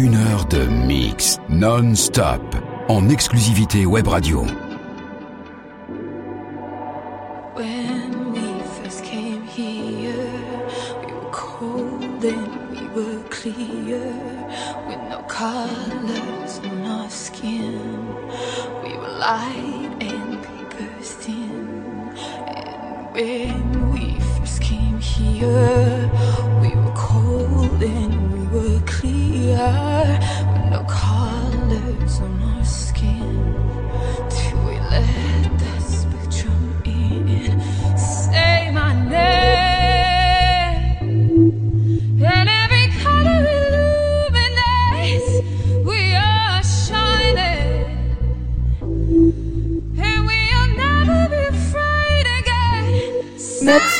Une heure de mix non-stop en exclusivité web radio. When we first came here, we were cold and we were clear. With no colors on our skin, we were light and paper thin. And when we first came here,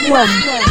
滚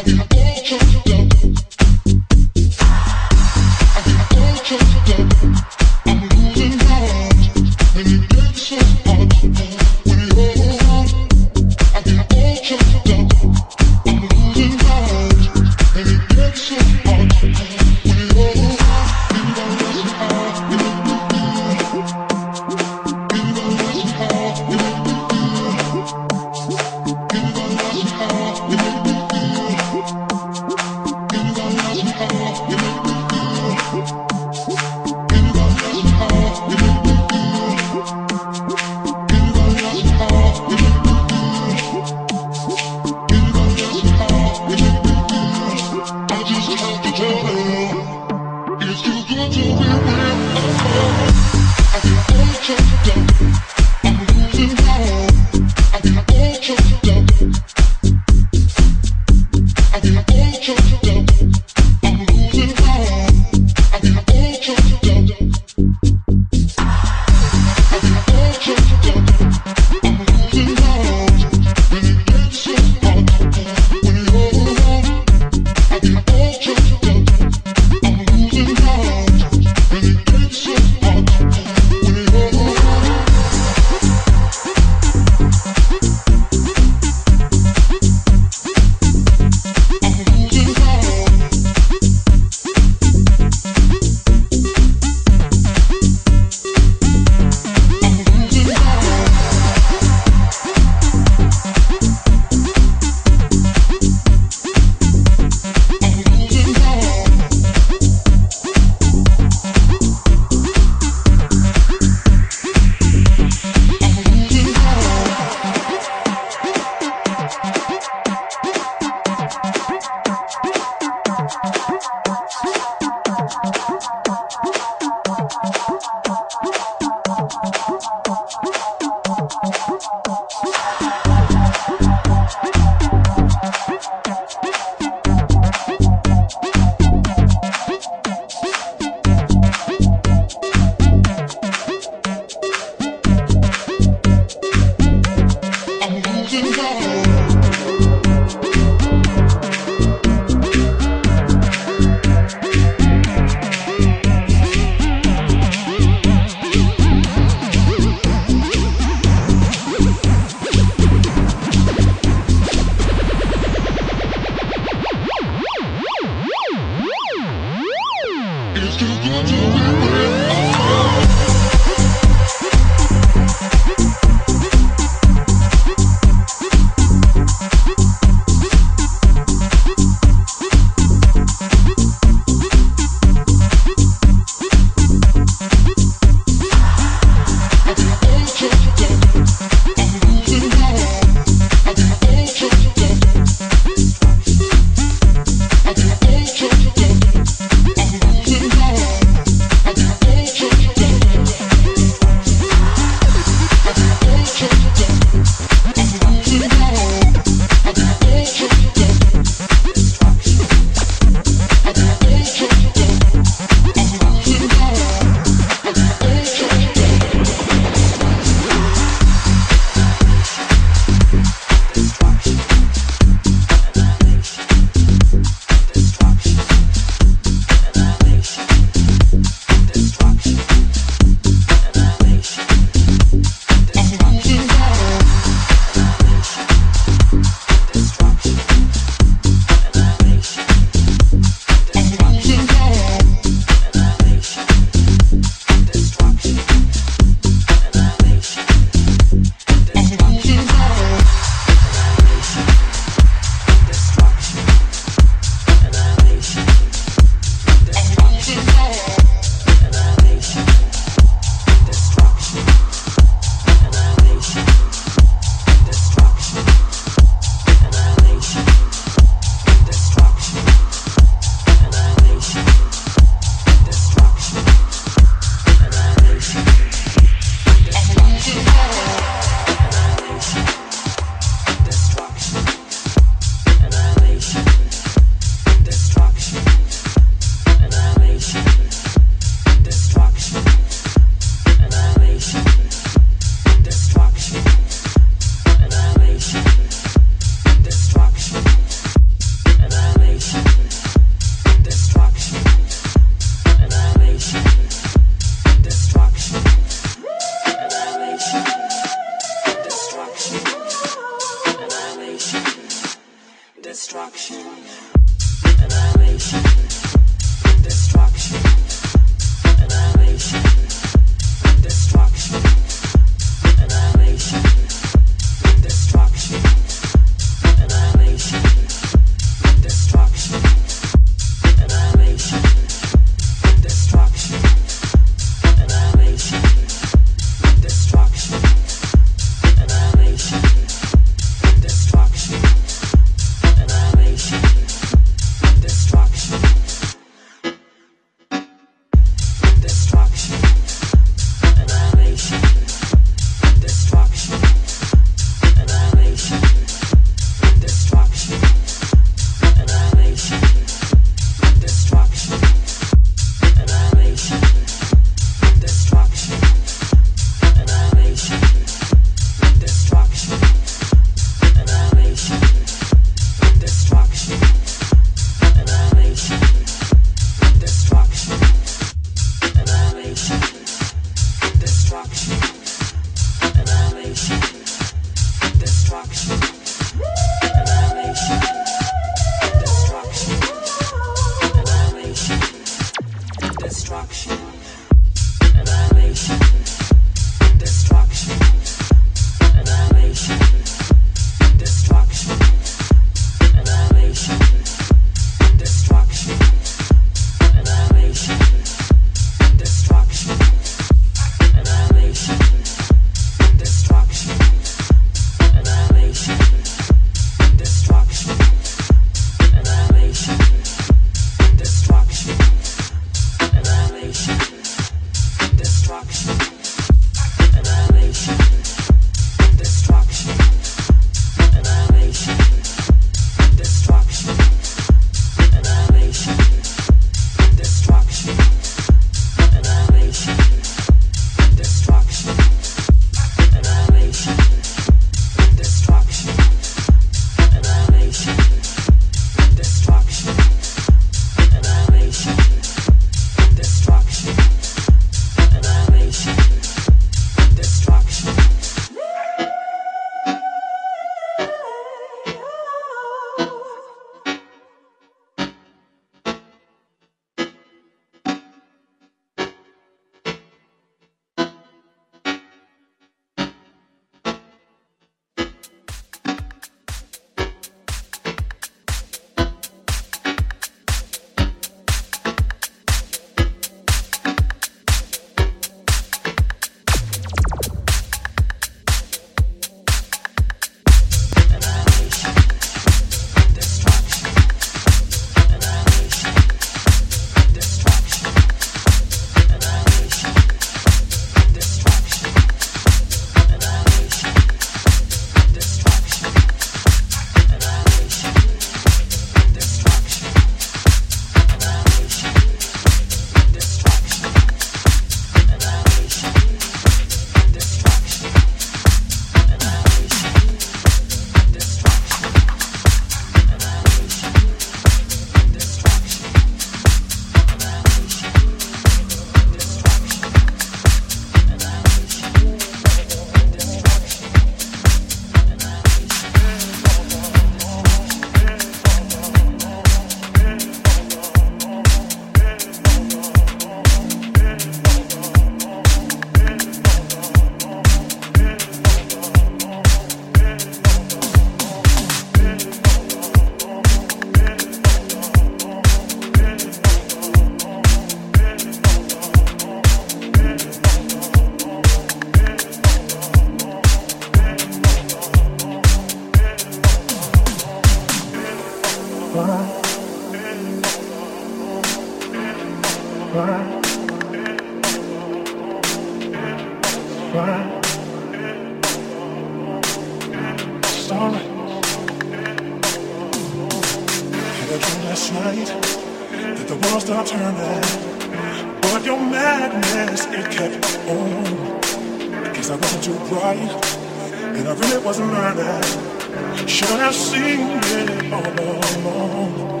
have seen it all.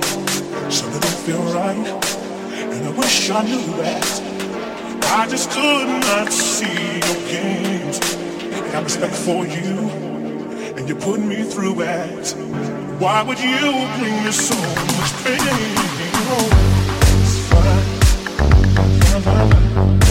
Something didn't feel right, and I wish I knew that. I just could not see your games. I have respect for you, and you put me through it. Why would you bring me so much pain? Oh, it's fine.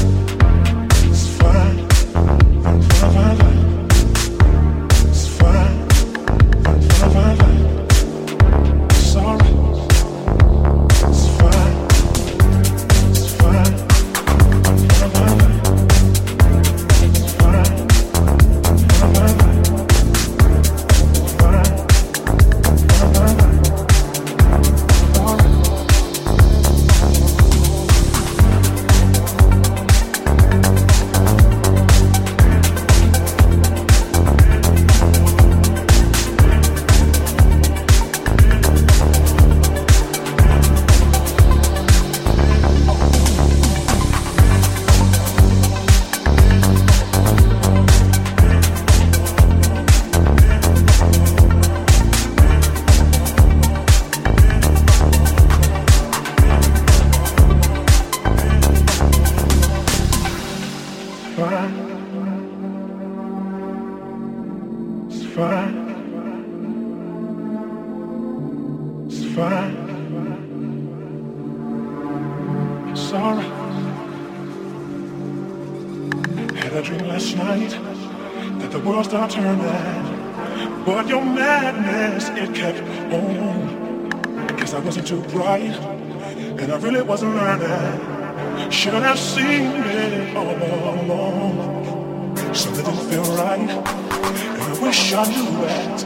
Right, and I wish I knew that.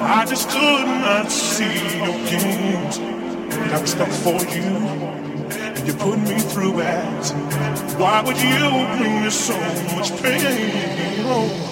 I just could not see your games. I got stuck for you, and you put me through it. Why would you bring me so much pain? Oh.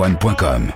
one.com